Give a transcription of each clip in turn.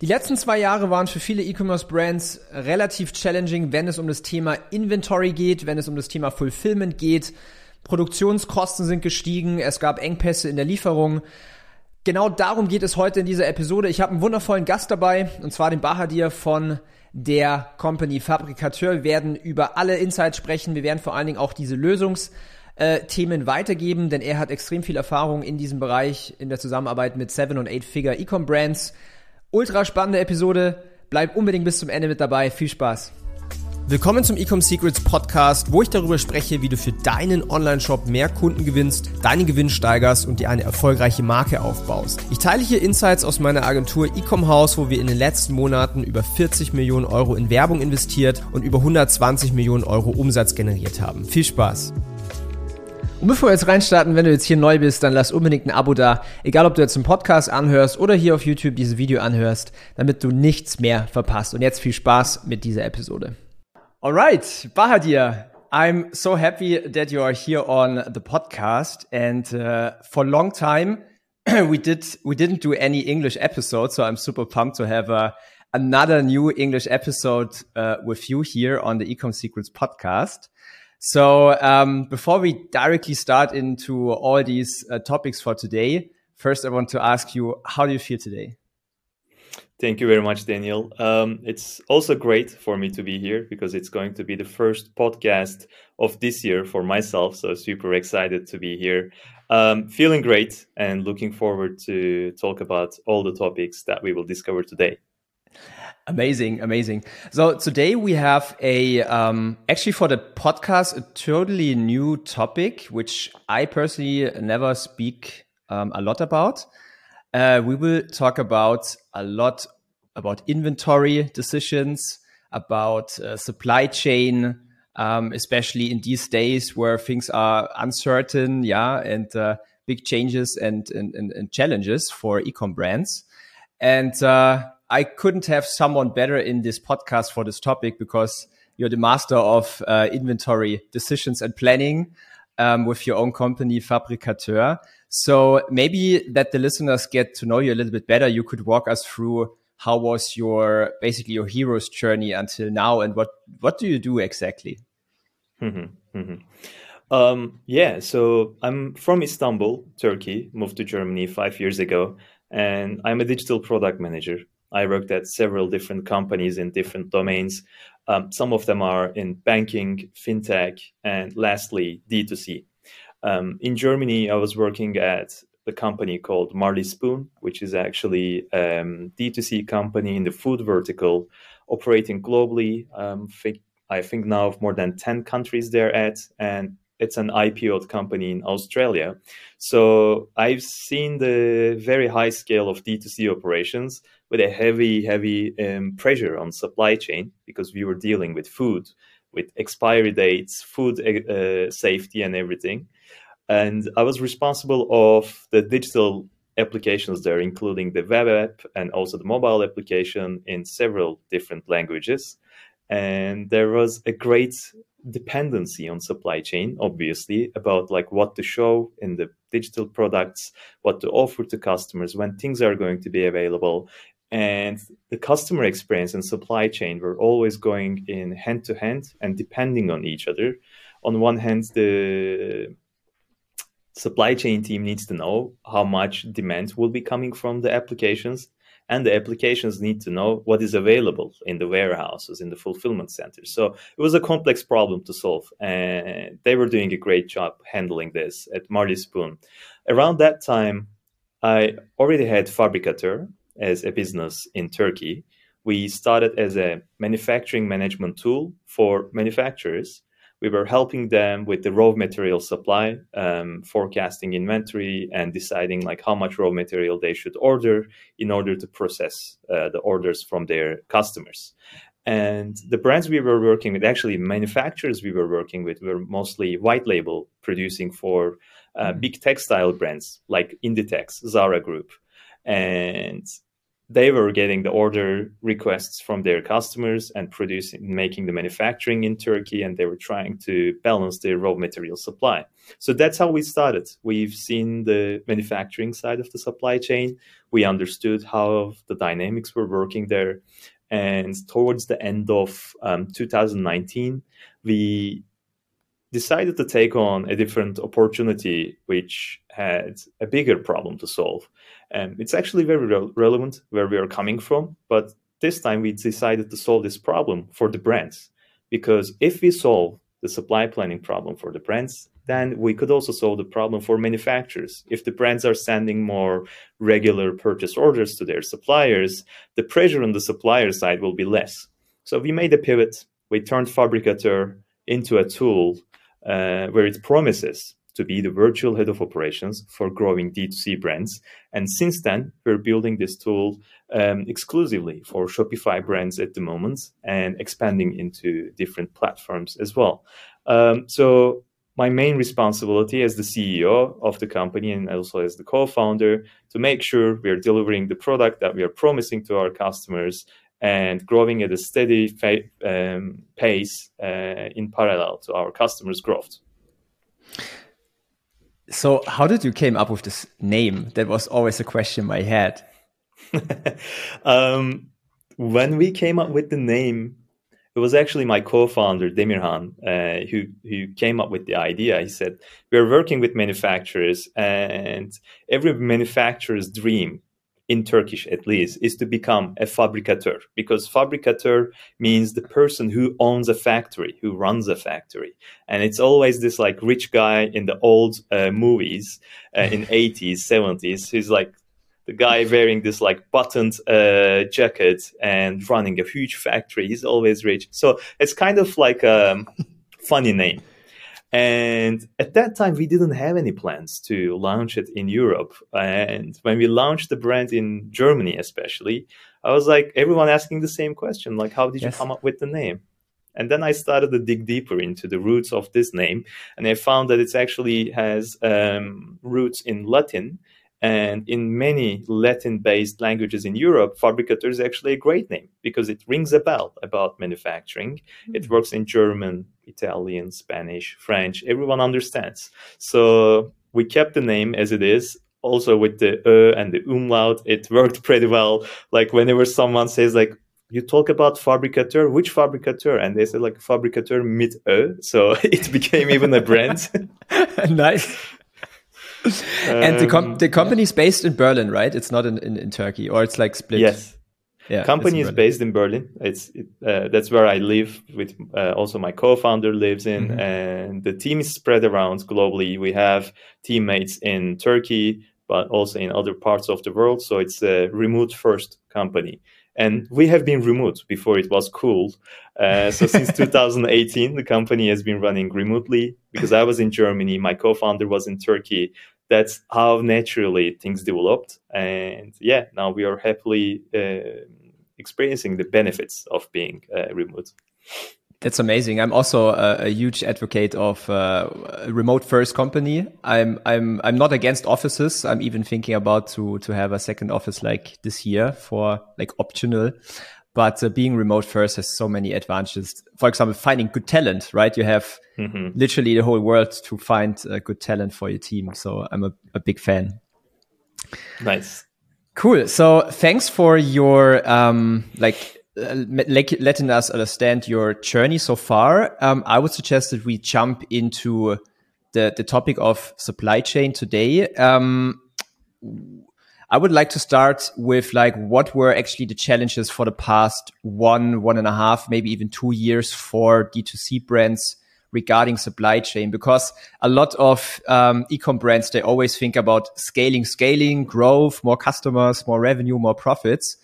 Die letzten zwei Jahre waren für viele E-Commerce-Brands relativ challenging, wenn es um das Thema Inventory geht, wenn es um das Thema Fulfillment geht. Produktionskosten sind gestiegen, es gab Engpässe in der Lieferung. Genau darum geht es heute in dieser Episode. Ich habe einen wundervollen Gast dabei, und zwar den Bahadir von der Company Fabrikateur. Wir werden über alle Insights sprechen. Wir werden vor allen Dingen auch diese Lösungsthemen weitergeben, denn er hat extrem viel Erfahrung in diesem Bereich in der Zusammenarbeit mit Seven und Eight Figure Ecom Brands. Ultra spannende Episode. Bleib unbedingt bis zum Ende mit dabei. Viel Spaß. Willkommen zum Ecom Secrets Podcast, wo ich darüber spreche, wie du für deinen Online-Shop mehr Kunden gewinnst, deinen Gewinn steigerst und dir eine erfolgreiche Marke aufbaust. Ich teile hier Insights aus meiner Agentur Ecom House, wo wir in den letzten Monaten über 40 Millionen Euro in Werbung investiert und über 120 Millionen Euro Umsatz generiert haben. Viel Spaß! Und bevor wir jetzt reinstarten, wenn du jetzt hier neu bist, dann lass unbedingt ein Abo da. Egal, ob du jetzt einen Podcast anhörst oder hier auf YouTube dieses Video anhörst, damit du nichts mehr verpasst. Und jetzt viel Spaß mit dieser Episode. Alright, Bahadir, I'm so happy that you are here on the podcast. And uh, for a long time, we did we didn't do any English episodes, so I'm super pumped to have uh, another new English episode uh, with you here on the Ecom Secrets podcast. So um, before we directly start into all these uh, topics for today, first I want to ask you, how do you feel today? Thank you very much, Daniel. Um, it's also great for me to be here because it's going to be the first podcast of this year for myself. So super excited to be here. Um, feeling great and looking forward to talk about all the topics that we will discover today. Amazing, amazing. So today we have a um, actually for the podcast a totally new topic, which I personally never speak um, a lot about. Uh, we will talk about a lot about inventory decisions, about uh, supply chain, um, especially in these days where things are uncertain, yeah, and uh, big changes and, and, and, challenges for ecom brands. And uh, I couldn't have someone better in this podcast for this topic because you're the master of uh, inventory decisions and planning um, with your own company, Fabricateur. So maybe that the listeners get to know you a little bit better. You could walk us through how was your basically your hero's journey until now, and what what do you do exactly? Mm-hmm, mm-hmm. Um, yeah, so I'm from Istanbul, Turkey. Moved to Germany five years ago, and I'm a digital product manager I worked at several different companies in different domains. Um, some of them are in banking, fintech, and lastly, D2C. Um, in Germany, I was working at a company called Marley Spoon, which is actually a um, D2C company in the food vertical, operating globally. Um, I think now of more than 10 countries they're at, and it's an IPO company in Australia. So I've seen the very high scale of D2C operations with a heavy, heavy um, pressure on supply chain because we were dealing with food, with expiry dates, food uh, safety, and everything. And I was responsible of the digital applications there, including the web app and also the mobile application in several different languages. And there was a great dependency on supply chain obviously about like what to show in the digital products what to offer to customers when things are going to be available. And the customer experience and supply chain were always going in hand to hand and depending on each other. On one hand the supply chain team needs to know how much demand will be coming from the applications and the applications need to know what is available in the warehouses in the fulfillment centers. So it was a complex problem to solve and they were doing a great job handling this at marley spoon. Around that time i already had Fabricator as a business in turkey. We started as a manufacturing management tool for manufacturers we were helping them with the raw material supply um, forecasting inventory and deciding like how much raw material they should order in order to process uh, the orders from their customers and the brands we were working with actually manufacturers we were working with were mostly white label producing for uh, mm-hmm. big textile brands like inditex zara group and they were getting the order requests from their customers and producing making the manufacturing in turkey and they were trying to balance their raw material supply. So that's how we started. We've seen the manufacturing side of the supply chain. We understood how the dynamics were working there. And towards the end of um, 2019 we decided to take on a different opportunity which had a bigger problem to solve and it's actually very re- relevant where we are coming from. But this time we decided to solve this problem for the brands. Because if we solve the supply planning problem for the brands, then we could also solve the problem for manufacturers. If the brands are sending more regular purchase orders to their suppliers, the pressure on the supplier side will be less. So we made a pivot. We turned Fabricator into a tool uh, where it promises to be the virtual head of operations for growing D2C brands. And since then, we're building this tool um, exclusively for Shopify brands at the moment and expanding into different platforms as well. Um, so, my main responsibility as the CEO of the company and also as the co founder to make sure we are delivering the product that we are promising to our customers and growing at a steady fa- um, pace uh, in parallel to our customers' growth. So, how did you came up with this name? That was always a question in my head. um, when we came up with the name, it was actually my co-founder Demirhan uh, who who came up with the idea. He said, "We are working with manufacturers, and every manufacturer's dream in Turkish at least, is to become a fabricateur because fabricateur means the person who owns a factory, who runs a factory. And it's always this like rich guy in the old uh, movies uh, in 80s, 70s who's like the guy wearing this like buttoned uh, jacket and running a huge factory. He's always rich. So it's kind of like a funny name. And at that time, we didn't have any plans to launch it in Europe. And when we launched the brand in Germany, especially, I was like, everyone asking the same question, like, how did yes. you come up with the name? And then I started to dig deeper into the roots of this name, and I found that it actually has um, roots in Latin and in many Latin based languages in Europe, fabricator is actually a great name because it rings a bell about manufacturing. Mm-hmm. It works in German, Italian, Spanish, French. Everyone understands. So we kept the name as it is. Also with the e and the umlaut, it worked pretty well. Like whenever someone says like, you talk about fabricateur, which fabricateur? And they say like fabricateur mit e. So it became even a brand. nice and the com- the company is based in Berlin, right? It's not in, in, in Turkey, or it's like split. Yes. Yeah, company is based in Berlin. It's it, uh, that's where I live. With uh, also my co-founder lives in, mm-hmm. and the team is spread around globally. We have teammates in Turkey, but also in other parts of the world. So it's a remote first company. And we have been remote before it was cool. Uh, so since 2018, the company has been running remotely because I was in Germany, my co-founder was in Turkey. That's how naturally things developed. And yeah, now we are happily uh, experiencing the benefits of being uh, remote. That's amazing. I'm also a, a huge advocate of uh, a remote first company. I'm I'm I'm not against offices. I'm even thinking about to to have a second office like this year for like optional. But uh, being remote first has so many advantages. For example, finding good talent, right? You have mm-hmm. literally the whole world to find uh, good talent for your team. So I'm a, a big fan. Nice. Cool. So thanks for your um like uh, letting us understand your journey so far, um, I would suggest that we jump into the, the topic of supply chain today. Um, I would like to start with like what were actually the challenges for the past one, one and a half, maybe even two years for D2C brands regarding supply chain because a lot of um, ecom brands they always think about scaling scaling growth more customers more revenue more profits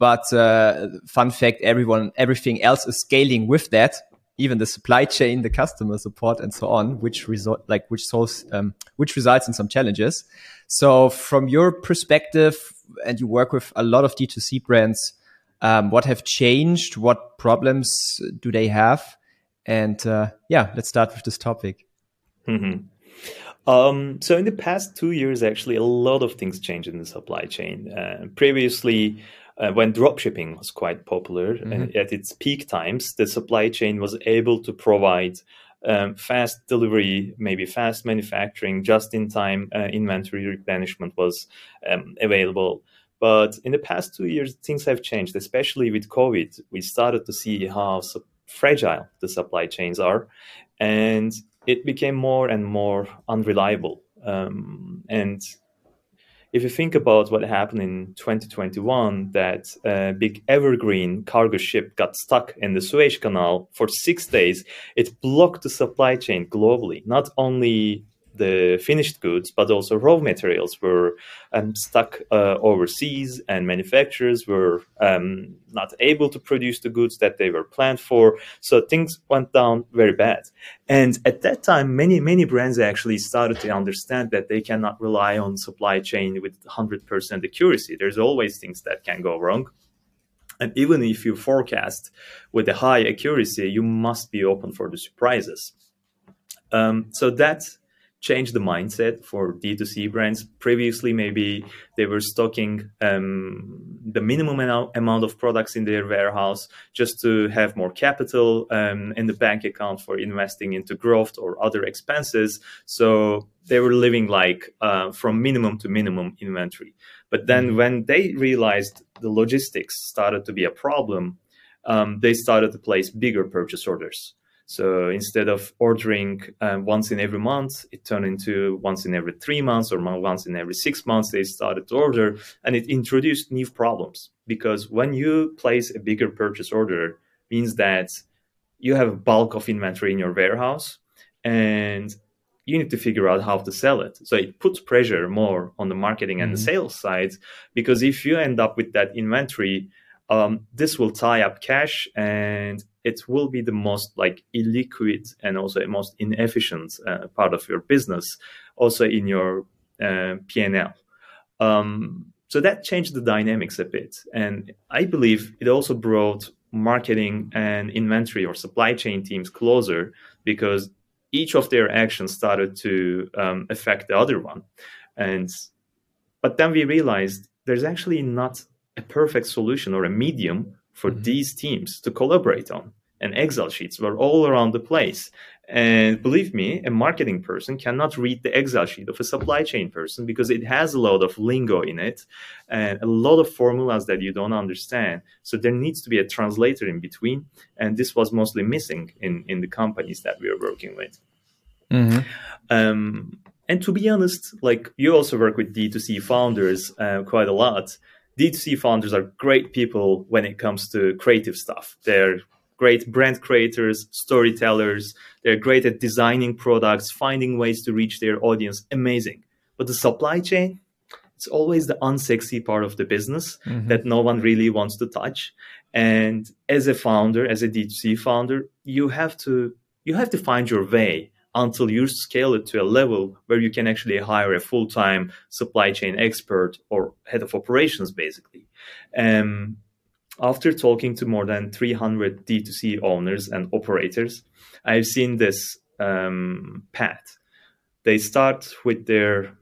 but uh, fun fact, everyone, everything else is scaling with that, even the supply chain, the customer support, and so on, which result like which solves um, which results in some challenges. So, from your perspective, and you work with a lot of D2C brands, um, what have changed? What problems do they have? And uh, yeah, let's start with this topic. Mm-hmm. Um, so in the past two years, actually, a lot of things changed in the supply chain. Uh, previously, uh, when dropshipping was quite popular Mm-hmm. and at its peak times, the supply chain was able to provide um, fast delivery, maybe fast manufacturing, just in time uh, inventory replenishment was um, available. But in the past two years, things have changed, especially with COVID. We started to see how su- fragile the supply chains are, and it became more and more unreliable. Um, and if you think about what happened in 2021, that uh, big evergreen cargo ship got stuck in the Suez Canal for six days, it blocked the supply chain globally. Not only the finished goods, but also raw materials were um, stuck uh, overseas, and manufacturers were um, not able to produce the goods that they were planned for. So things went down very bad. And at that time, many, many brands actually started to understand that they cannot rely on supply chain with 100% accuracy. There's always things that can go wrong. And even if you forecast with a high accuracy, you must be open for the surprises. Um, so that changed the mindset for D2C brands. Previously, maybe they were stocking um, the minimum amount of products in their warehouse just to have more capital um, in the bank account for investing into growth or other expenses. So they were living like uh, from minimum to minimum inventory. But then when they realized the logistics started to be a problem, um, they started to place bigger purchase orders. So instead of ordering um, once in every month, it turned into once in every three months or once in every six months. They started to order, and it introduced new problems because when you place a bigger purchase order, means that you have a bulk of inventory in your warehouse, and you need to figure out how to sell it. So it puts pressure more on the marketing and mm-hmm. the sales side because if you end up with that inventory, um, this will tie up cash and it will be the most like illiquid and also the most inefficient uh, part of your business also in your uh, p&l. Um, so that changed the dynamics a bit. And i believe it also brought marketing and inventory or supply chain teams closer because each of their actions started to um, affect the other one. And but then we realized there's actually not a perfect solution or a medium for mm-hmm. these teams to collaborate on. And Excel sheets were all around the place. And believe me, a marketing person cannot read the Excel sheet of a supply chain person because it has a lot of lingo in it and a lot of formulas that you don't understand. So there needs to be a translator in between. And this was mostly missing in, in the companies that we are working with. Mm-hmm. Um, and to be honest, like you also work with D2C founders uh, quite a lot. D2C founders are great people when it comes to creative stuff. They're great brand creators, storytellers. They're great at designing products, finding ways to reach their audience. Amazing. But the supply chain, it's always the unsexy part of the business mm-hmm. that no one really wants to touch. And as a founder, as a D2C founder, you have to you have to find your way until you scale it to a level where you can actually hire a full-time supply chain expert or head of operations basically. Um, after talking to more than 300 d2c owners and operators i've seen this um, path. They start with their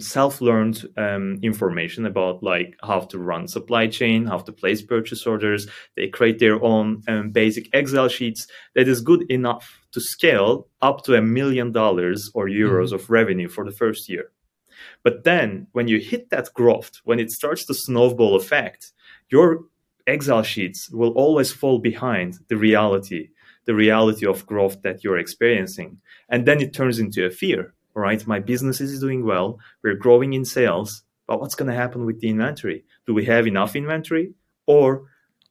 self-learned um, information about like how to run supply chain how to place purchase orders. They create their own um, basic excel sheets that is good enough to scale up to a million dollars or euros mm-hmm. of revenue for the first year. But then when you hit that growth when it starts the snowball effect your excel sheets will always fall behind the reality the reality of growth that you're experiencing. And then it turns into a fear all right, my business is doing well, we're growing in sales, but what's going to happen with the inventory? Do we have enough inventory? Or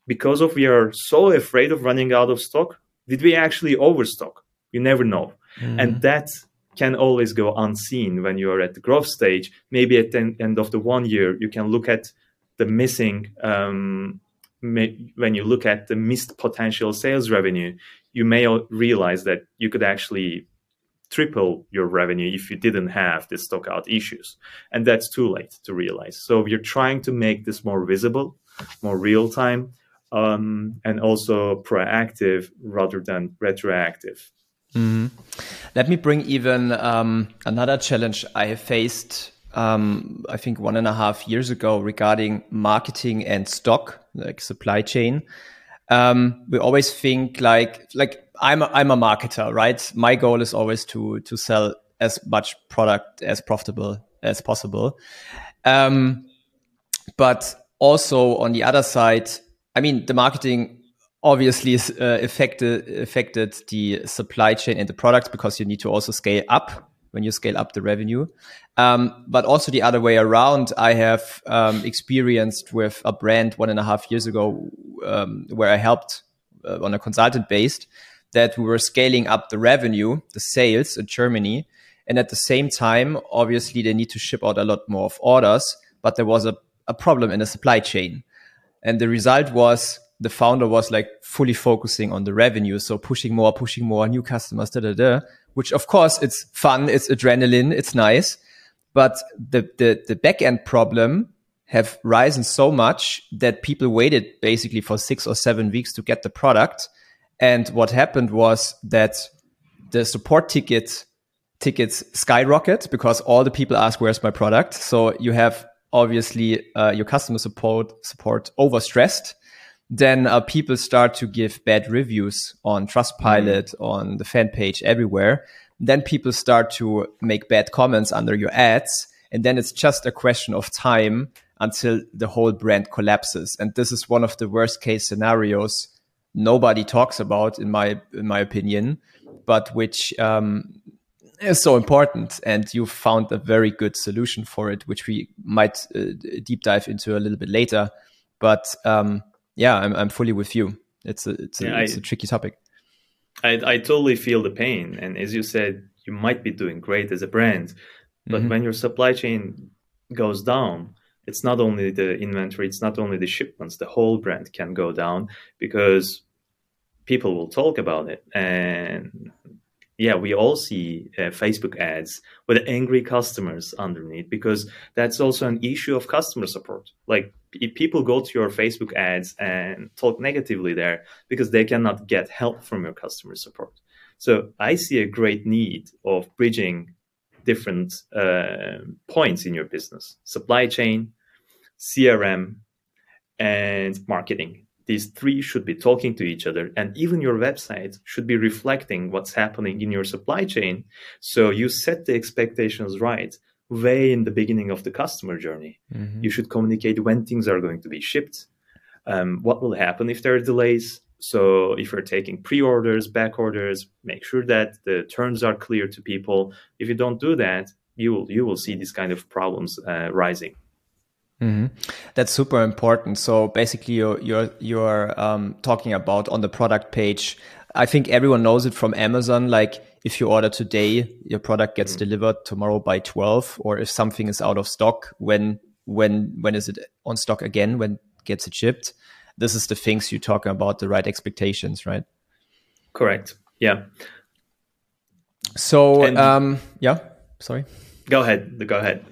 because of we are so afraid of running out of stock, did we actually overstock? You never know. Mm-hmm. And that can always go unseen when you are at the growth stage. Maybe at the end of the one year, you can look at the missing, um, may, when you look at the missed potential sales revenue, you may realize that you could actually triple your revenue if you didn't have the stock out issues. And that's too late to realize. So you're trying to make this more visible, more real time, um, and also proactive rather than retroactive. Mm-hmm. Let me bring even um, another challenge I have faced um, I think one and a half years ago regarding marketing and stock, like supply chain. Um, we always think like like I'm a, I'm a marketer, right? My goal is always to to sell as much product as profitable as possible. Um, but also on the other side, I mean, the marketing obviously is, uh, affected affected the supply chain and the product because you need to also scale up when you scale up the revenue. Um, but also the other way around, I have um, experienced with a brand one and a half years ago um, where I helped uh, on a consultant based that we were scaling up the revenue, the sales in Germany. And at the same time, obviously they need to ship out a lot more of orders, but there was a, a problem in the supply chain. And the result was the founder was like fully focusing on the revenue. So pushing more, pushing more new customers, da, da, da, which of course it's fun. It's adrenaline. It's nice. But the, the, the back end problem have risen so much that people waited basically for six or seven weeks to get the product. And what happened was that the support ticket tickets skyrocket because all the people ask, where's my product? So you have obviously uh, your customer support support overstressed then uh, people start to give bad reviews on Trustpilot, mm. on the fan page, everywhere. Then people start to make bad comments under your ads. And then it's just a question of time until the whole brand collapses. And this is one of the worst case scenarios nobody talks about, in my in my opinion, but which um, is so important. And you found a very good solution for it, which we might uh, deep dive into a little bit later. But um, yeah, I'm I'm fully with you. It's a it's a, yeah, it's I, a tricky topic. I I totally feel the pain, and as you said, you might be doing great as a brand, but mm-hmm. when your supply chain goes down, it's not only the inventory, it's not only the shipments, the whole brand can go down because people will talk about it and yeah, we all see uh, Facebook ads with angry customers underneath because that's also an issue of customer support. Like people go to your Facebook ads and talk negatively there because they cannot get help from your customer support. So I see a great need of bridging different uh, points in your business: supply chain, CRM, and marketing. These three should be talking to each other and even your website should be reflecting what's happening in your supply chain. So you set the expectations right way in the beginning of the customer journey mm-hmm. you should communicate when things are going to be shipped um, what will happen if there are delays so if you're taking pre-orders back orders make sure that the terms are clear to people if you don't do that you will you will see these kind of problems uh, rising Mm-hmm. That's super important. So basically, you're you're you're um, talking about on the product page. I think everyone knows it from Amazon. Like if you order today, your product gets mm-hmm. delivered tomorrow by twelve, or if something is out of stock, when when when is it on stock again? When gets it shipped? This is the things you're talking about. The right expectations, right? Correct. Yeah. So and um, yeah. Sorry. Go ahead. Go ahead.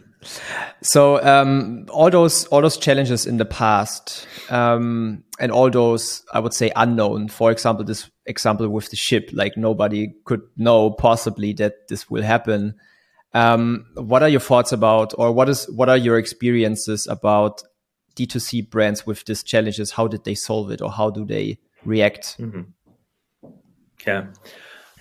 So um, all those all those challenges in the past um, and all those I would say unknown. For example, this example with the ship, like nobody could know possibly that this will happen. Um, what are your thoughts about, or what is what are your experiences about D2C brands with these challenges? How did they solve it, or how do they react? Mm-hmm. Yeah.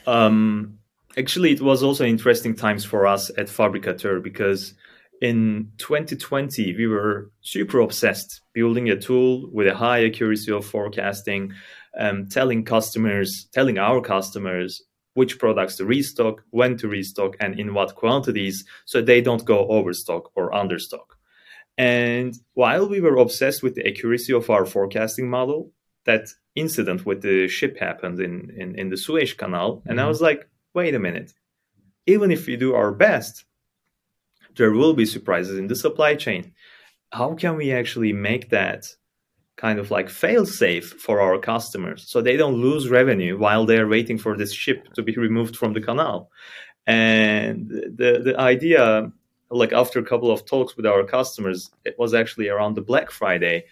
Um, actually, it was also interesting times for us at Fabricateur because in 2020, we were super obsessed building a tool with a high accuracy of forecasting, um, telling customers, telling our customers which products to restock, when to restock, and in what quantities, so they don't go overstock or understock. And while we were obsessed with the accuracy of our forecasting model, that incident with the ship happened in, in, in the Suez Canal. And mm-hmm. I was like, wait a minute. Even if we do our best, there will be surprises in the supply chain. How can we actually make that kind of like fail safe for our customers so they don't lose revenue while they're waiting for this ship to be removed from the canal? And the, the idea, like after a couple of talks with our customers, it was actually around the Black Friday.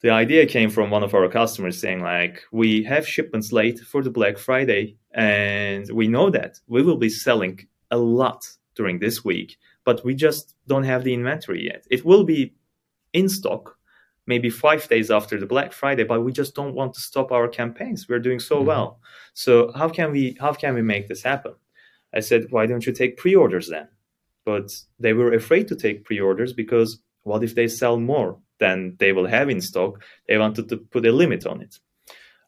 The idea came from one of our customers saying, like, we have shipments late for the Black Friday, and we know that we will be selling a lot during this week. but we just don't have the inventory yet. It will be in stock maybe five days after the Black Friday, but we just don't want to stop our campaigns. We're doing so mm-hmm. well. So how can we how can we make this happen? I said, why don't you take pre-orders then? But they were afraid to take pre-orders because what if they sell more than they will have in stock? They wanted to put a limit on it.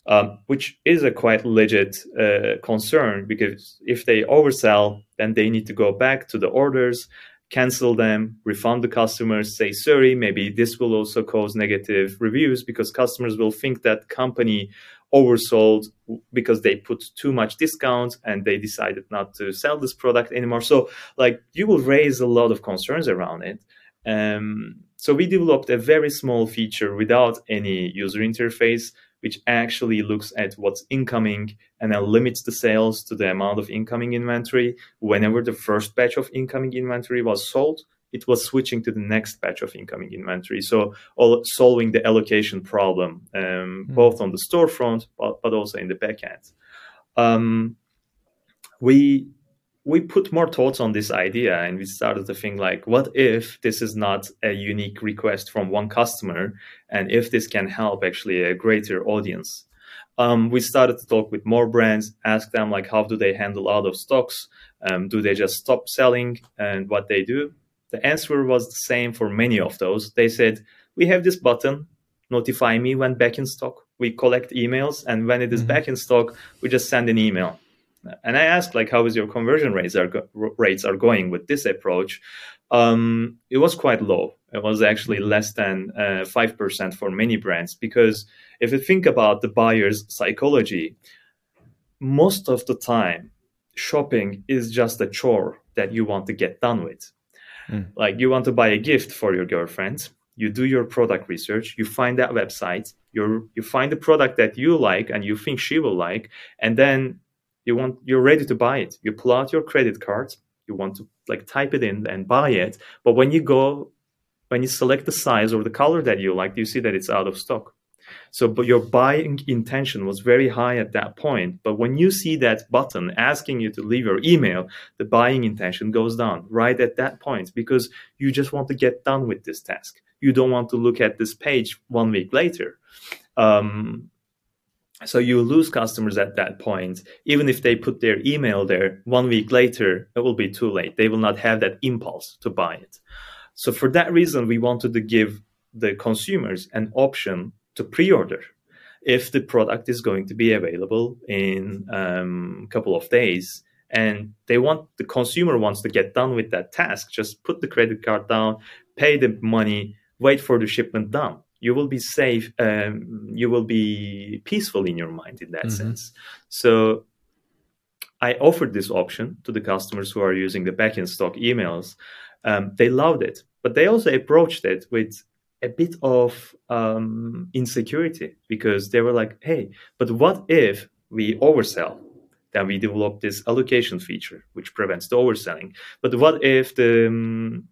Um, which is a quite legit uh, concern because if they oversell, then they need to go back to the orders, cancel them, refund the customers, say sorry. Maybe this will also cause negative reviews because customers will think that company oversold because they put too much discount and they decided not to sell this product anymore. So, like, you will raise a lot of concerns around it. Um, so, we developed a very small feature without any user interface, which actually looks at what's incoming and then limits the sales to the amount of incoming inventory. Whenever the first batch of incoming inventory was sold, it was switching to the next batch of incoming inventory. So all, solving the allocation problem, um, mm. both on the storefront, but, but also in the backend. Um, we we put more thoughts on this idea and we started to think like what if this is not a unique request from one customer and if this can help actually a greater audience um, we started to talk with more brands ask them like how do they handle out of stocks um, do they just stop selling and what they do the answer was the same for many of those. They said, We have this button, notify me when back in stock. We collect emails, and when it is mm-hmm. back in stock, we just send an email. And I asked, like, how is your conversion rates are go- rates are going with this approach? Um, it was quite low. It was actually less than uh, five uh, percent for many brands because if you think about the buyer's psychology, most of the time, shopping is just a chore that you want to get done with. Mm. Like you want to buy a gift for your girlfriend, you do your product research, you find that website, you you find the product that you like and you think she will like, and then you want you're ready to buy it. You pull out your credit card, you want to like type it in and buy it, but when you go when you select the size or the color that you like, you see that it's out of stock. So, but your buying intention was very high at that point. But when you see that button asking you to leave your email, the buying intention goes down right at that point because you just want to get done with this task. You don't want to look at this page one week later. Um, so you lose customers at that point. Even if they put their email there one week later, it will be too late. They will not have that impulse to buy it. So for that reason, we wanted to give the consumers an option to pre-order if the product is going to be available in um, a couple of days and they want the consumer wants to get done with that task just put the credit card down pay the money wait for the shipment done you will be safe um, you will be peaceful in your mind in that mm-hmm. sense so i offered this option to the customers who are using the back in stock emails um, they loved it but they also approached it with a bit of um, insecurity because they were like, hey, but what if we oversell? Then we develop this allocation feature, which prevents the overselling. But what if the um,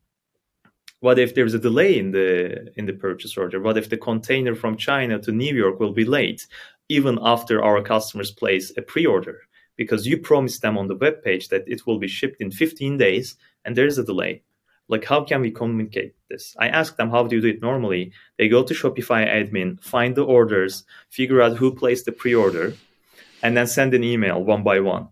what if there's a delay in the in the purchase order? What if the container from China to New York will be late, even after our customers place a pre-order? Because you promised them on the web page that it will be shipped in 15 days, and there's a delay like how can we communicate this i ask them how do you do it normally they go to shopify admin find the orders figure out who placed the pre-order and then send an email one by one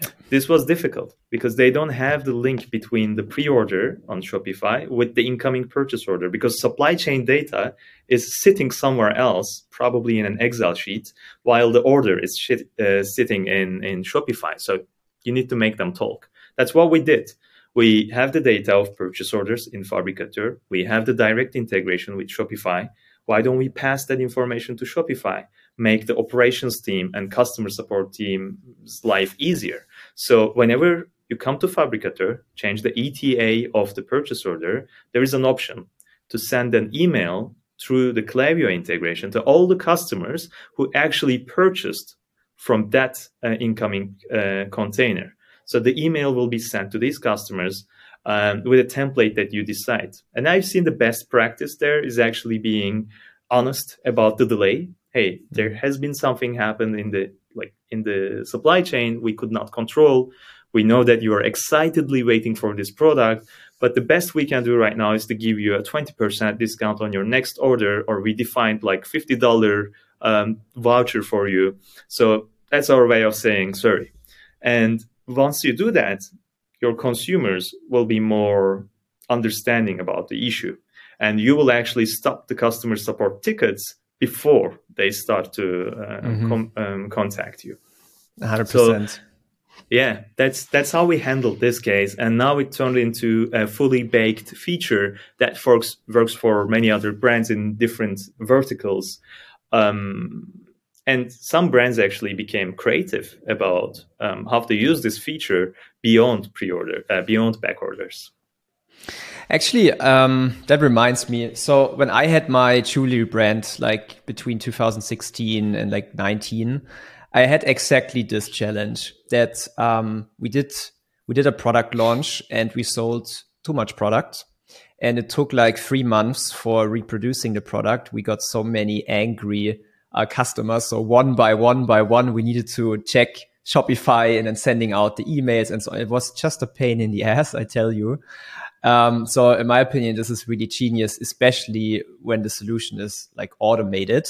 yeah. this was difficult because they don't have the link between the pre-order on shopify with the incoming purchase order because supply chain data is sitting somewhere else probably in an excel sheet while the order is shit, uh, sitting in, in shopify so you need to make them talk that's what we did we have the data of purchase orders in Fabricator. We have the direct integration with Shopify. Why don't we pass that information to Shopify? Make the operations team and customer support team's life easier. So whenever you come to Fabricator, change the ETA of the purchase order, there is an option to send an email through the Klaviyo integration to all the customers who actually purchased from that uh, incoming uh, container. So the email will be sent to these customers um, with a template that you decide. And I've seen the best practice there is actually being honest about the delay. Hey, there has been something happened in the like in the supply chain we could not control. We know that you are excitedly waiting for this product, but the best we can do right now is to give you a 20% discount on your next order, or we defined like $50 um, voucher for you. So that's our way of saying sorry. And once you do that, your consumers will be more understanding about the issue. And you will actually stop the customer support tickets before they start to uh, mm-hmm. com- um, contact you. 100%. So, yeah, that's that's how we handled this case, and now it turned into a fully baked feature that works works for many other brands in different verticals. Um, and some brands actually became creative about um, how to use this feature beyond pre-order, uh, beyond back orders. Actually, um, that reminds me. So when I had my jewelry brand, like between 2016 and like 19, I had exactly this challenge that um, we did we did a product launch and we sold too much product. And it took like three months for reproducing the product. We got so many angry uh, customers. So one by one by one we needed to check shopify and then sending out the emails. And so it was just a pain in the ass i tell you. Um, so in my opinion this is really genius especially when the solution is like automated.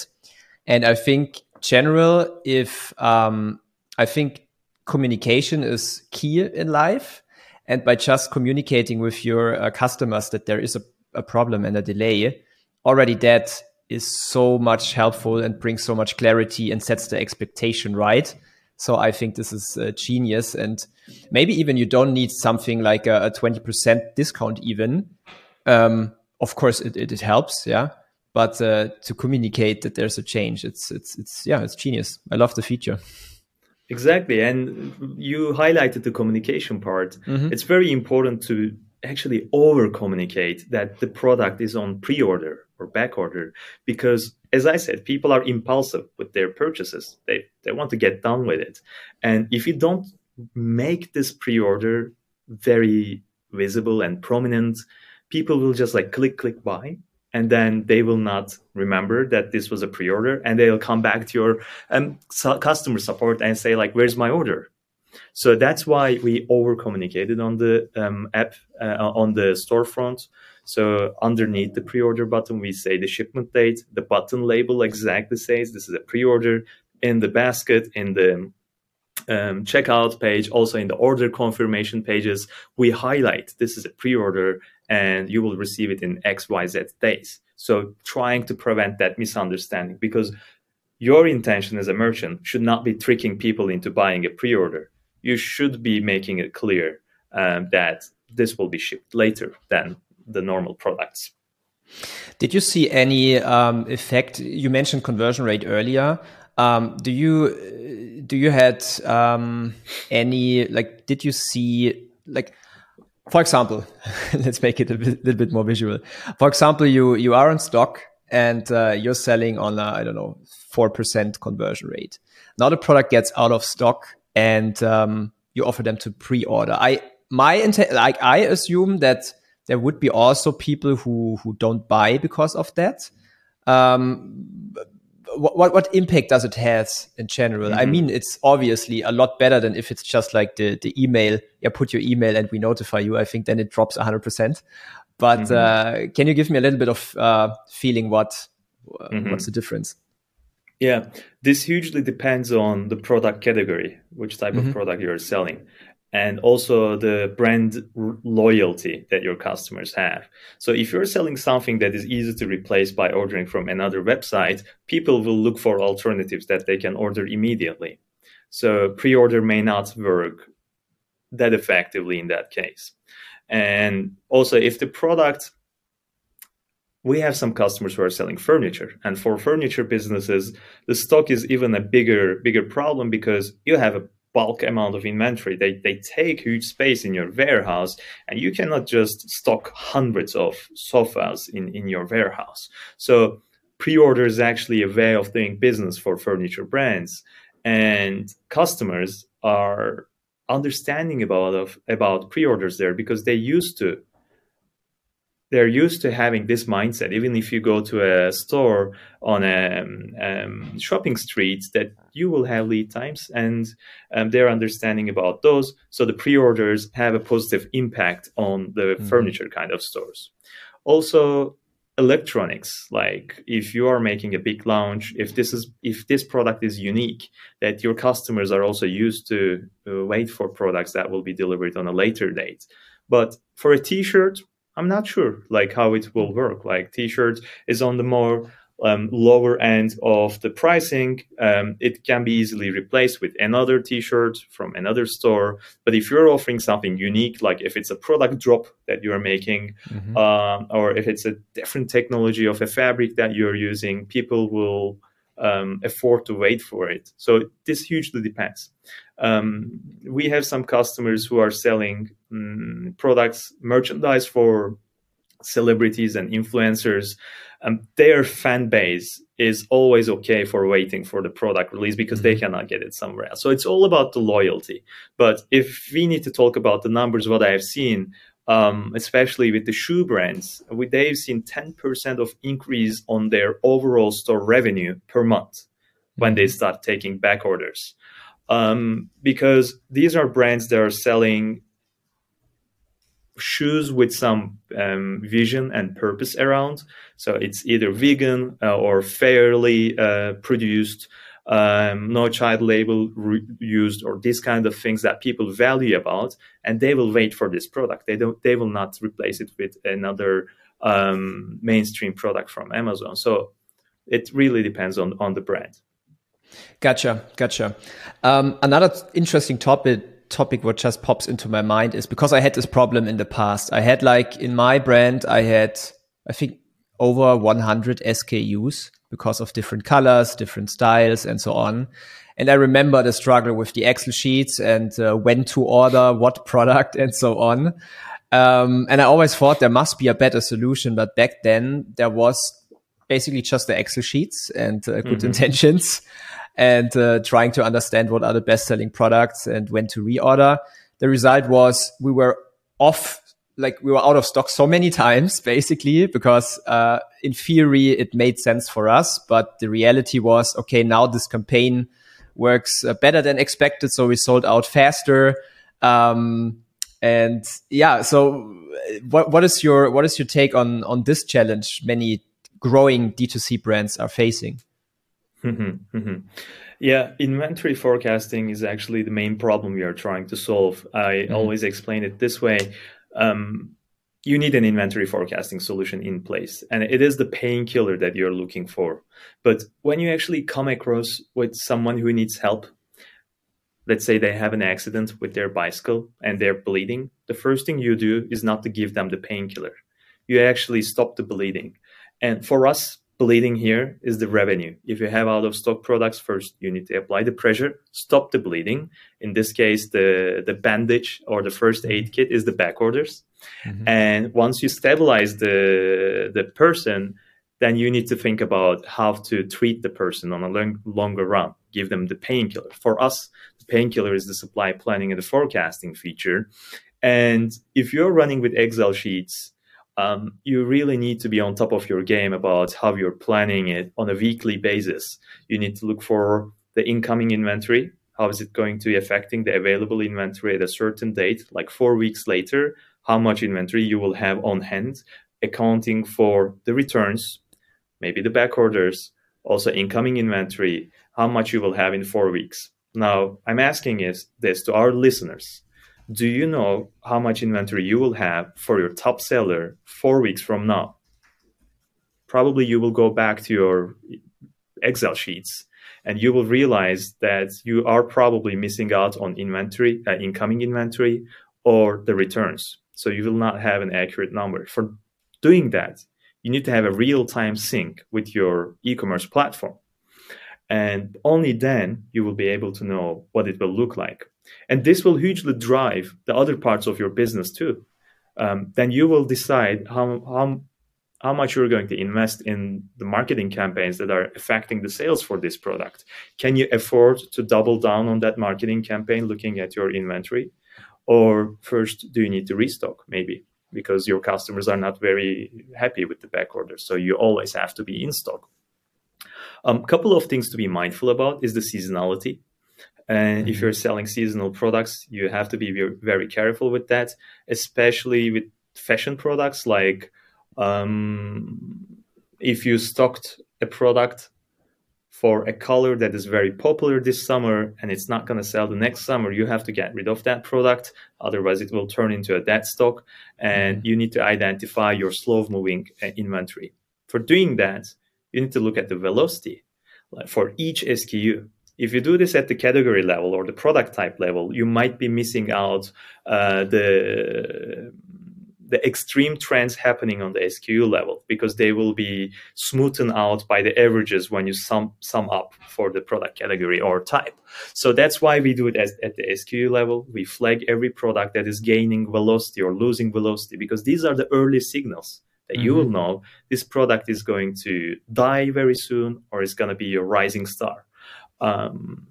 And i think general, if um, I think communication is key in life, and by just communicating with your uh, customers that there is a, a problem and a delay, already that is so much helpful and brings so much clarity and sets the expectation right. So I think this is uh, genius. And maybe even you don't need something like a, a 20% discount even. Um, of course, it, it, it helps. Yeah but uh, to communicate that there's a change it's it's it's yeah it's genius. I love the feature. Exactly. And you highlighted the communication part. Mm-hmm. it's very important to actually over communicate that the product is on pre-order or back order because as i said people are impulsive with their purchases. They they want to get done with it. And if you don't make this pre-order very visible and prominent people will just like click click buy and then they will not remember that this was a pre-order and they'll come back to your um, customer support and say like where's my order? So that's why we over communicated on the um, app uh, on the storefront. So underneath the pre-order button we say the shipment date the button label exactly says this is a pre-order in the basket in the um, checkout page, also in the order confirmation pages, we highlight this is a pre-order and you will receive it in XYZ days. So trying to prevent that misunderstanding because your intention as a merchant should not be tricking people into buying a pre-order. You should be making it clear um, that this will be shipped later than the normal products. Did you see any um, effect? You mentioned conversion rate earlier. Um, do you do you had um, any like? Did you see like? For example, let's make it a bit, little bit more visual. For example, you you are in stock and uh, you're selling on I don't know four percent conversion rate. Now the product gets out of stock and um, you offer them to pre-order. I my intent like I assume that there would be also people who who don't buy because of that. Um, what what impact does it have in general? Mm-hmm. I mean, it's obviously a lot better than if it's just like the the email. Yeah, put your email and we notify you. I think then it drops hundred percent. But mm-hmm. uh, can you give me a little bit of uh, feeling what uh, mm-hmm. what's the difference? Yeah, this hugely depends on the product category, which type of mm-hmm. product you're selling and also the brand loyalty that your customers have. So if you're selling something that is easy to replace by ordering from another website, people will look for alternatives that they can order immediately. So pre-order may not work that effectively in that case. And also if the product we have some customers who are selling furniture and for furniture businesses the stock is even a bigger bigger problem because you have a bulk amount of inventory. They, they take huge space in your warehouse, and you cannot just stock hundreds of sofas in, in your warehouse. So, pre order is actually a way of doing business for furniture brands, and customers are understanding about of about pre-orders there because they used to they're used to having this mindset. Even if you go to a store on a um, um, shopping street, that you will have lead times, and um, they're understanding about those. So the pre-orders have a positive impact on the mm-hmm. furniture kind of stores. Also, electronics like if you are making a big launch if this is if this product is unique that your customers are also used to uh, wait for products that will be delivered on a later date but for a t-shirt i'm not sure like how it will work like t-shirt is on the more um, lower end of the pricing, um, it can be easily replaced with another T-shirt from another store. But if you're offering something unique, like if it's a product drop that you're making, mm-hmm. um, or if it's a different technology of a fabric that you're using, people will um, afford to wait for it. So this hugely depends. Um, we have some customers who are selling um, products, merchandise for celebrities and influencers um, their fan base is always okay for waiting for the product release because they mm-hmm. cannot get it somewhere else. So it's all about the loyalty. But if we need to talk about the numbers, what I have seen, um, especially with the shoe brands, we, they've seen 10% of increase on their overall store revenue per month when they mm-hmm. start taking back orders. Um, because these are brands that are selling shoes with some um, vision and purpose around. So it's either vegan uh, or fairly uh, produced, um, no child label re- used, or these kind of things that people value about, and they will wait for this product. They don't. They will not replace it with another um, mainstream product from Amazon. So it really depends on on the brand. Gotcha, gotcha. Um, another interesting topic topic what just pops into my mind is because I had this problem in the past. I had like in my brand, I had, I think over 100 SKUs because of different colors, different styles and so on. And I remember the struggle with the Excel sheets and uh, when to order what product and so on. Um, and I always thought there must be a better solution. But back then there was basically just the Excel sheets and uh, good mm-hmm. intentions and uh, trying to understand what are the best selling products and when to reorder. The result was we were off, like we were out of stock so many times, basically, because uh, in theory it made sense for us, but the reality was okay. Now this campaign works uh, better than expected, so we sold out faster. Um, and yeah, so uh, what what is your what is your take on on this challenge? Many growing D2C brands are facing. Mm-hmm, mm-hmm. Yeah, inventory forecasting is actually the main problem we are trying to solve. I mm-hmm. always explain it this way. Um, you need an inventory forecasting solution in place, and it is the painkiller that you're looking for. But when you actually come across with someone who needs help, let's say they have an accident with their bicycle and they're bleeding, the first thing you do is not to give them the painkiller. You actually stop the bleeding. And for us, bleeding here is the revenue. If you have out of stock products, first you need to apply the pressure, stop the bleeding. In this case, the, the bandage or the first aid mm-hmm. kit is the back orders. Mm-hmm. And once you stabilize the, the person, then you need to think about how to treat the person on a long, longer run, give them the painkiller. For us, the painkiller is the supply planning and the forecasting feature. And if you're running with Excel sheets, um, you really need to be on top of your game about how you're planning it on a weekly basis. You need to look for the incoming inventory. How is it going to be affecting the available inventory at a certain date, like four weeks later? How much inventory you will have on hand, accounting for the returns, maybe the back orders, also incoming inventory, how much you will have in four weeks. Now, I'm asking is this to our listeners do you know how much inventory you will have for your top seller four weeks from now? Probably you will go back to your Excel sheets and you will realize that you are probably missing out on inventory, uh, incoming inventory, or the returns. So you will not have an accurate number. For doing that, you need to have a real time sync with your e commerce platform. And only then you will be able to know what it will look like. And this will hugely drive the other parts of your business too. Um, then you will decide how, how, how much you're going to invest in the marketing campaigns that are affecting the sales for this product. Can you afford to double down on that marketing campaign looking at your inventory? Or first, do you need to restock maybe? because your customers are not very happy with the back order So you always have to be in stock. A um, couple of things to be mindful about is the seasonality. And mm-hmm. if you're selling seasonal products, you have to be very careful with that, especially with fashion products. Like um, if you stocked a product for a color that is very popular this summer and it's not going to sell the next summer, you have to get rid of that product. Otherwise, it will turn into a dead stock. And mm-hmm. you need to identify your slow moving uh, inventory. For doing that, you need to look at the velocity like for each SKU. If you do this at the category level or the product type level, you might be missing out uh, the the extreme trends happening on the SKU level because they will be smoothened out by the averages when you sum sum up for the product category or type. So that's why we do it as, at the SKU level. We flag every product that is gaining velocity or losing velocity because these are the early signals that mm-hmm. you will mm-hmm. know this product is going to die very soon or it's going to be your rising star. Um,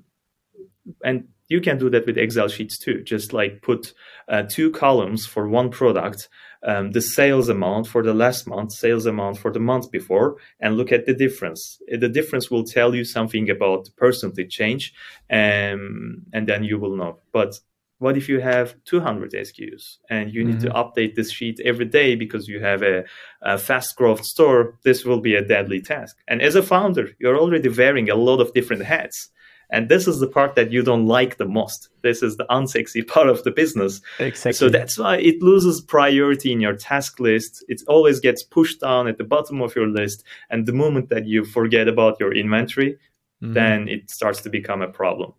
and you can do that with Excel sheets too. Just like put uh, two columns for one product, um, the sales amount for the last month, sales amount for the month before, and look at the difference. The difference will tell you something about the percentage change, um, and then you will know. But what if you have 200 SKUs and you need mm-hmm. to update this sheet every day because you have a, a, fast growth store? This will be a deadly task. And as a founder, you're already wearing a lot of different hats. And this is the part that you don't like the most. This is the unsexy part of the business. Exactly. So that's why it loses priority in your task list. It always gets pushed down at the bottom of your list. And the moment that you forget about your inventory, mm-hmm. then it starts to become a problem.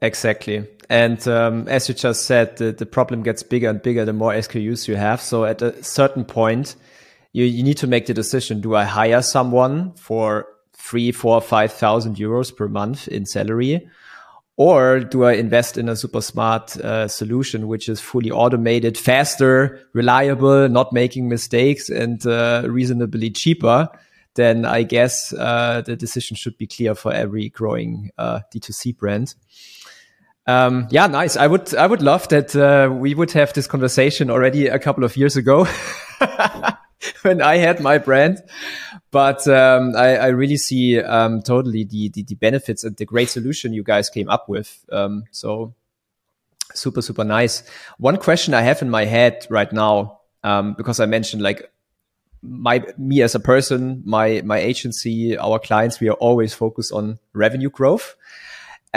Exactly. And um, as you just said, the, the problem gets bigger and bigger the more SKUs you have. So at a certain point, you, you need to make the decision. Do I hire someone for three, four, five thousand euros per month in salary? Or do I invest in a super smart uh, solution, which is fully automated, faster, reliable, not making mistakes and uh, reasonably cheaper? Then I guess uh, the decision should be clear for every growing uh, D2C brand. Um, yeah, nice. I would, I would love that uh, we would have this conversation already a couple of years ago when I had my brand. But um, I, I, really see um, totally the, the, the benefits and the great solution you guys came up with. Um, so super super nice. One question I have in my head right now, um, because I mentioned like my me as a person, my my agency, our clients, we are always focused on revenue growth.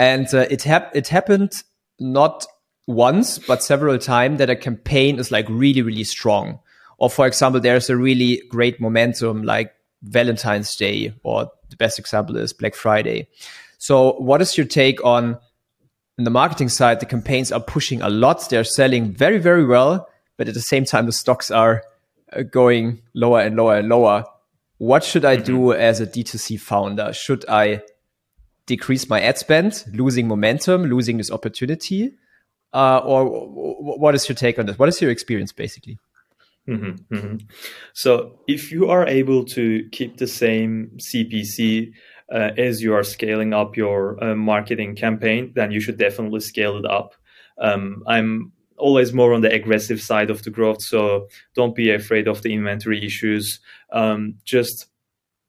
And uh, it hap- it happened not once, but several times that a campaign is like really, really strong. Or for example, there's a really great momentum like Valentine's Day, or the best example is Black Friday. So what is your take on in the marketing side, the campaigns are pushing a lot. They're selling very, very well, but at the same time, the stocks are uh, going lower and lower and lower. What should I do mm-hmm. as a D2C founder? Should I decrease my ad spend, losing momentum, losing this opportunity? Uh, or what is your take on this? What is your experience basically? Mm-hmm, mm-hmm. So, if you are able to keep the same CPC uh, as you are scaling up your uh, marketing campaign, then you should definitely scale it up. Um, I'm always more on the aggressive side of the growth, so don't be afraid of the inventory issues. Um, just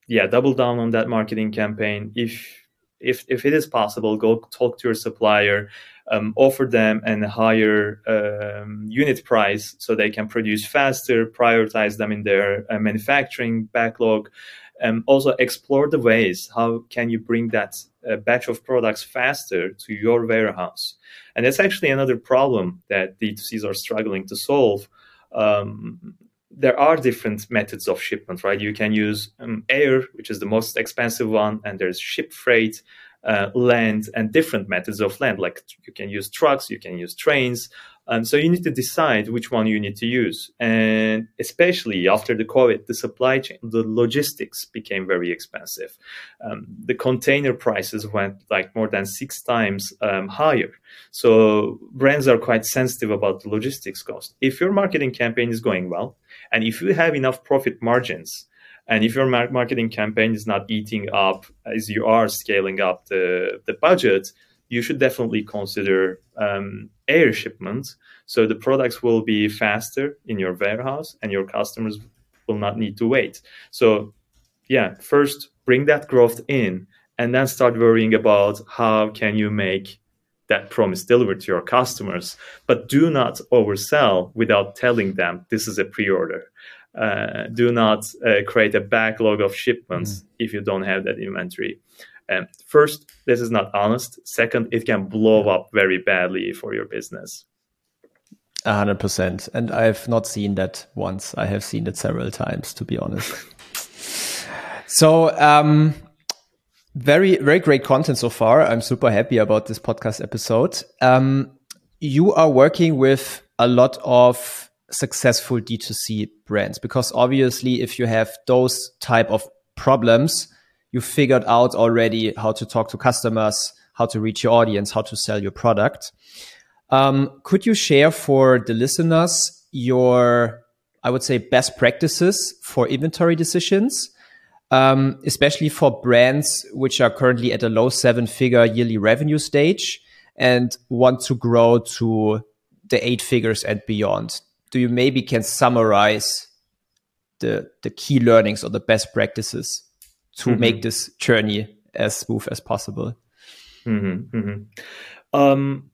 yeah, double down on that marketing campaign. If if if it is possible, go talk to your supplier, um, offer them a higher um, unit price so they can produce faster, prioritize them in their uh, manufacturing backlog, and also explore the ways how can you bring that uh, batch of products faster to your warehouse. And that's actually another problem that D2Cs are struggling to solve. Um, there are different methods of shipment, right? You can use um, air, which is the most expensive one, and there's ship freight, uh, land, and different methods of land. Like you can use trucks, you can use trains. And so you need to decide which one you need to use. And especially after the COVID, the supply chain, the logistics became very expensive. Um, the container prices went like more than six times um, higher. So brands are quite sensitive about the logistics cost. If your marketing campaign is going well, and if you have enough profit margins, and if your marketing campaign is not eating up as you are scaling up the, the budget, you should definitely consider um, air shipment. So the products will be faster in your warehouse and your customers will not need to wait. So yeah, first bring that growth in and then start worrying about how can you make that promise delivered to your customers. But do not oversell without telling them this is a pre-order. Uh, do not uh, create a backlog of shipments mm. if you don't have that inventory. Um, first, this is not honest. Second, it can blow up very badly for your business. A hundred percent. And I've not seen that once. I have seen it several times, to be honest. so, um, very, very great content so far. I'm super happy about this podcast episode. Um, you are working with a lot of successful D2C brands because obviously if you have those type of problems, you figured out already how to talk to customers, how to reach your audience, how to sell your product. Um, could you share for the listeners your, I would say, best practices for inventory decisions, um, especially for brands which are currently at a low seven figure yearly revenue stage and want to grow to the eight figures and beyond? Do you maybe can summarize the, the key learnings or the best practices to mm -hmm. make this journey as smooth as possible? Mm -hmm, um,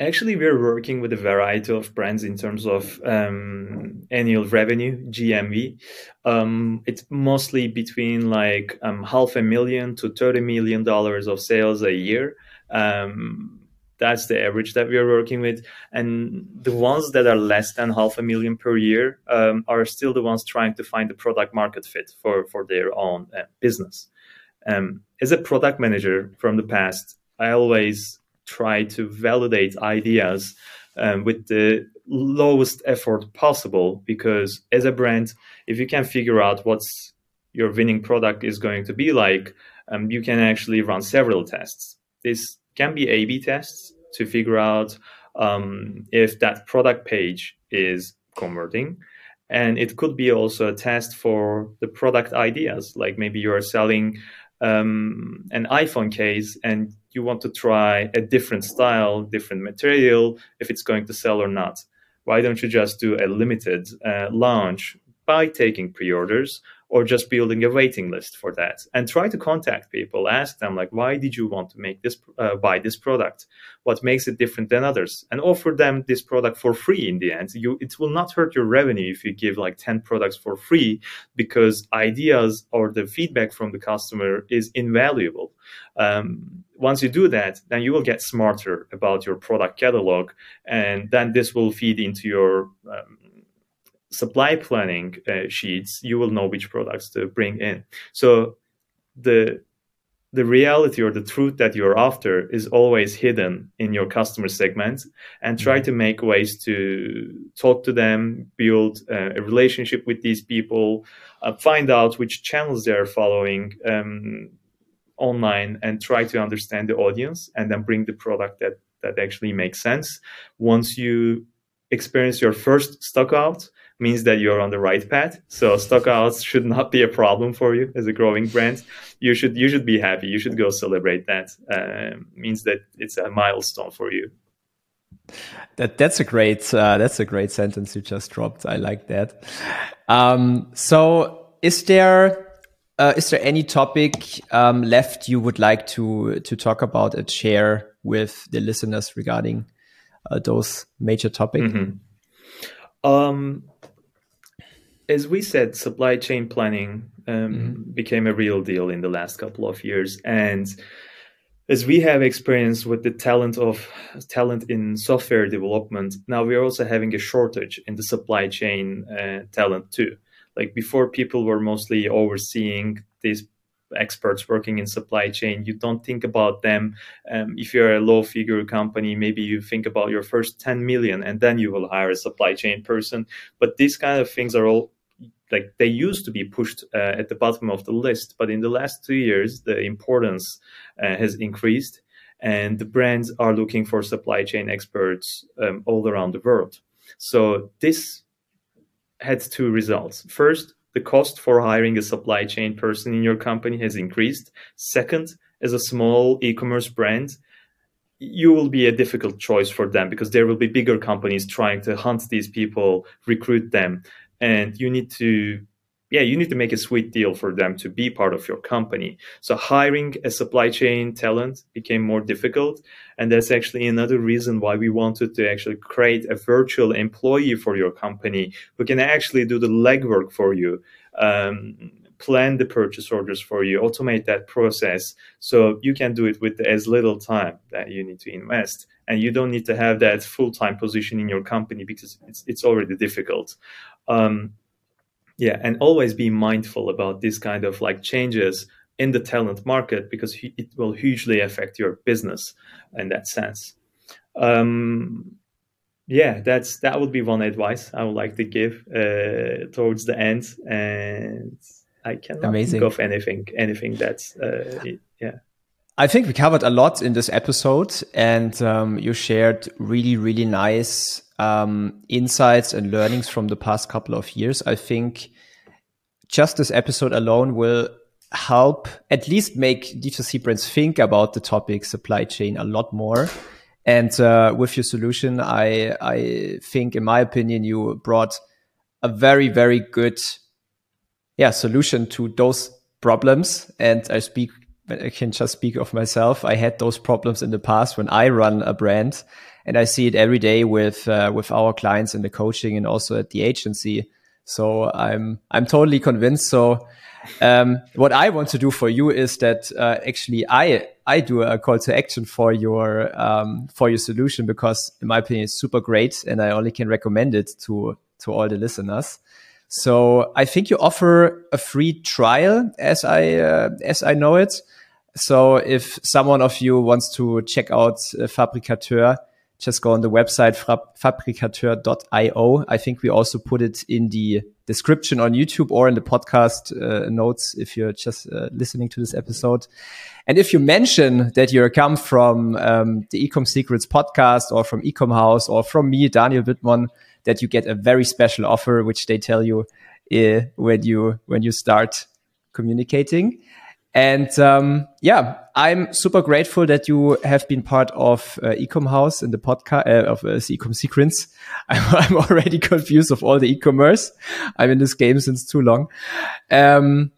Actually, we're working with a variety of brands in terms of um, annual revenue, GMV. Um, it's mostly between like um, half a million to thirty million dollars of sales a year. Um, that's the average that we are working with, and the ones that are less than half a million per year um, are still the ones trying to find the product market fit for for their own uh, business. Um, as a product manager from the past, I always try to validate ideas um, with the lowest effort possible because as a brand if you can figure out what's your winning product is going to be like um, you can actually run several tests this can be a b tests to figure out um, if that product page is converting and it could be also a test for the product ideas like maybe you're selling um, an iphone case and you want to try a different style, different material, if it's going to sell or not. Why don't you just do a limited uh, launch by taking pre-orders or just building a waiting list for that. And try to contact people ask them like why did you want to make this uh, buy this product? What makes it different than others? And offer them this product for free in the end. You it will not hurt your revenue if you give like 10 products for free because ideas or the feedback from the customer is invaluable. Um, once you do that then you will get smarter about your product catalog and then this will feed into your um, supply planning uh, sheets, you will know which products to bring in. So the the reality or the truth that you're after is always hidden in your customer segment and try mm-hmm. to make ways to talk to them build uh, a relationship with these people uh, find out which channels they're following um, online and try to understand the audience and then bring the product that that actually makes sense once you experience your first stock out means that you're on the right path. So stockouts should not be a problem for you as a growing brand. You should you should be happy. You should go celebrate that. Uh, means that it's a milestone for you. That that's a great uh, that's a great sentence you just dropped. I like that. Um, so is there uh, is there any topic um, left you would like to to talk about and share with the listeners regarding uh, those major topics? Mm -hmm. Um, as we said, supply chain planning um, mm-hmm. became a real deal in the last couple of years, and as we have experience with the talent of talent in software development, now we are also having a shortage in the supply chain uh, talent too. Like before, people were mostly overseeing these experts working in supply chain you don't think about them um, if you're a low figure company maybe you think about your first 10 million and then you will hire a supply chain person but these kind of things are all like they used to be pushed uh, at the bottom of the list, but in the last two years, the importance uh, has increased, and the brands are looking for supply chain experts um, all around the world. So this had two results. First, the cost for hiring a supply chain person in your company has increased. Second, as a small e-commerce brand, you will be a difficult choice for them because there will be bigger companies trying to hunt these people, recruit them, and you need to yeah, you need to make a sweet deal for them to be part of your company. So hiring a supply chain talent became more difficult. And that's actually another reason why we wanted to actually create a virtual employee for your company who can actually do the legwork for you. Um, plan the purchase orders for you, automate that process so you can do it with as little time that you need to invest. And you don't need to have that full time position in your company because it's, it's already difficult. Um, yeah, and always be mindful about this kind of like changes in the talent market because it will hugely affect your business in that sense. Um, yeah, that's that would be one advice I would like to give uh, towards the end, and I cannot Amazing. think of anything anything that's uh, yeah. I think we covered a lot in this episode, and um, you shared really, really nice um, insights and learnings from the past couple of years. I think just this episode alone will help at least make D2C brands think about the topic supply chain a lot more. And uh, with your solution, I I think, in my opinion, you brought a very very good yeah solution to those problems. And I speak I can just speak of myself. I had those problems in the past when I run a brand, and I see it every day with uh, with our clients in the coaching and also at the agency. So I'm I'm totally convinced. So um, what I want to do for you is that uh, actually I I do a call to action for your um, for your solution because in my opinion it's super great and I only can recommend it to to all the listeners. So I think you offer a free trial as I uh, as I know it. So if someone of you wants to check out uh, Fabrikatör, just go on the website fabrikator.io. I think we also put it in the description on YouTube or in the podcast uh, notes if you're just uh, listening to this episode. And if you mention that you come from um, the Ecom Secrets podcast or from Ecom House or from me, Daniel Wittmann, that you get a very special offer, which they tell you uh, when you when you start communicating. And um, yeah, I'm super grateful that you have been part of uh, Ecom House in the podcast uh, of uh, Ecom Secrets. I'm, I'm, already confused of all the e-commerce. I'm in this game since too long. Um,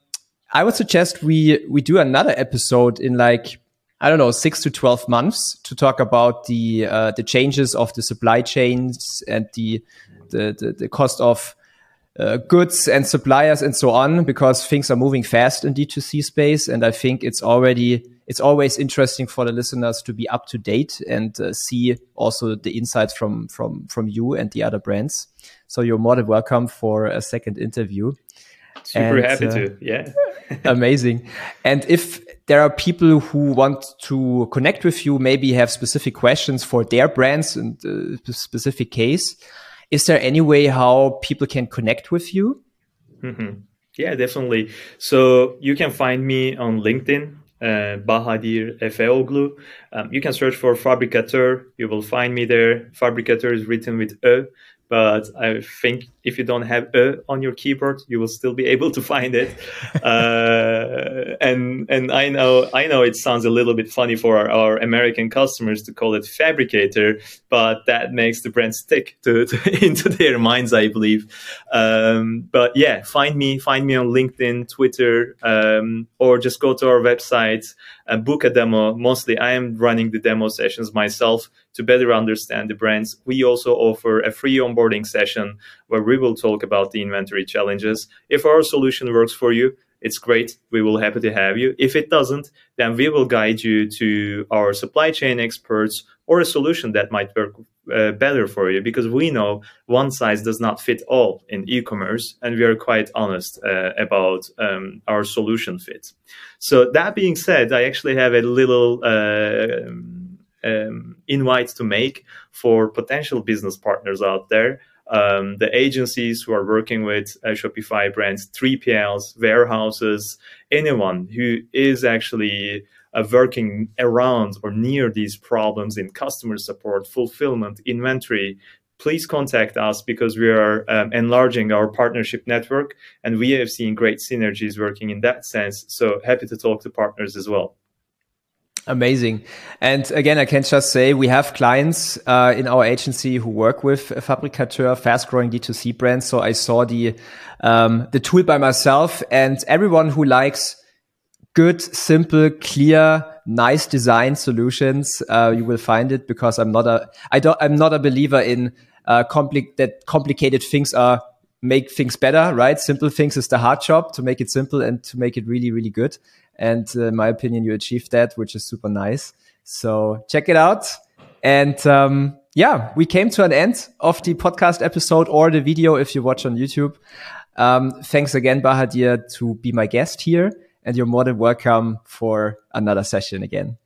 I would suggest we we do another episode in like I don't know six to twelve months to talk about the uh, the changes of the supply chains and the the, the, the cost of uh, goods and suppliers and so on because things are moving fast in D2C space. And I think it's already, it's always interesting for the listeners to be up to date and uh, see also the insights from, from, from you and the other brands. So you're more than welcome for a second interview. Super and, happy uh, to. Yeah. amazing. And if there are people who want to connect with you, maybe have specific questions for their brands and uh, specific case, is there any way how people can connect with you? Mm-hmm. Yeah, definitely. So you can find me on LinkedIn, uh, Bahadir Efeoglu. Um, you can search for Fabrikatör. You will find me there. Fabrikatör is written with E but I think if you don't have a on your keyboard, you will still be able to find it. uh, and and I know I know it sounds a little bit funny for our, our, American customers to call it fabricator, but that makes the brand stick to, to into their minds, I believe. Um, but yeah, find me find me on LinkedIn, Twitter, um, or just go to our website and book a demo. Mostly, I am running the demo sessions myself to better understand the brands. We also offer a free onboarding session where we will talk about the inventory challenges. If our solution works for you, it's great. We will happy to have you. If it doesn't, then we will guide you to our supply chain experts or a solution that might work uh, better for you because we know one size does not fit all in e-commerce and we are quite honest uh, about um, our solution fit. So that being said, I actually have a little uh, um, invite to make for potential business partners out there. Um, the agencies who are working with uh, Shopify brands, 3PLs, warehouses, anyone who is actually uh, working around or near these problems in customer support, fulfillment, inventory, please contact us because we are um, enlarging our partnership network and we have seen great synergies working in that sense. So happy to talk to partners as well. Amazing. And again, I can just say we have clients uh, in our agency who work with Fabrikatör, fast growing D2C brands. So I saw the, um, the tool by myself and everyone who likes good, simple, clear, nice design solutions, uh, you will find it because I'm not a, I don't, I'm not a believer in, uh, compli- that complicated things are make things better, right? Simple things is the hard job to make it simple and to make it really, really good. And uh, in my opinion, you achieved that, which is super nice. So check it out. And um, yeah, we came to an end of the podcast episode or the video if you watch on YouTube. Um, thanks again, Bahadir, to be my guest here. And you're more than welcome for another session again.